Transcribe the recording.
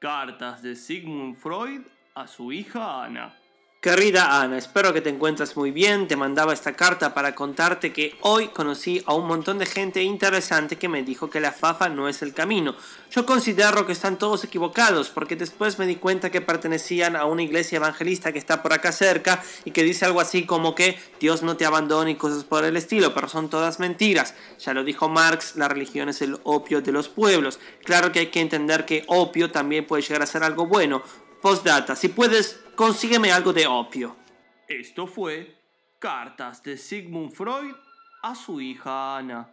Cartas de Sigmund Freud a su hija Ana. Querida Ana, espero que te encuentres muy bien. Te mandaba esta carta para contarte que hoy conocí a un montón de gente interesante que me dijo que la fafa no es el camino. Yo considero que están todos equivocados porque después me di cuenta que pertenecían a una iglesia evangelista que está por acá cerca y que dice algo así como que Dios no te abandona y cosas por el estilo, pero son todas mentiras. Ya lo dijo Marx, la religión es el opio de los pueblos. Claro que hay que entender que opio también puede llegar a ser algo bueno. Postdata, si puedes, consígueme algo de opio. Esto fue Cartas de Sigmund Freud a su hija Ana.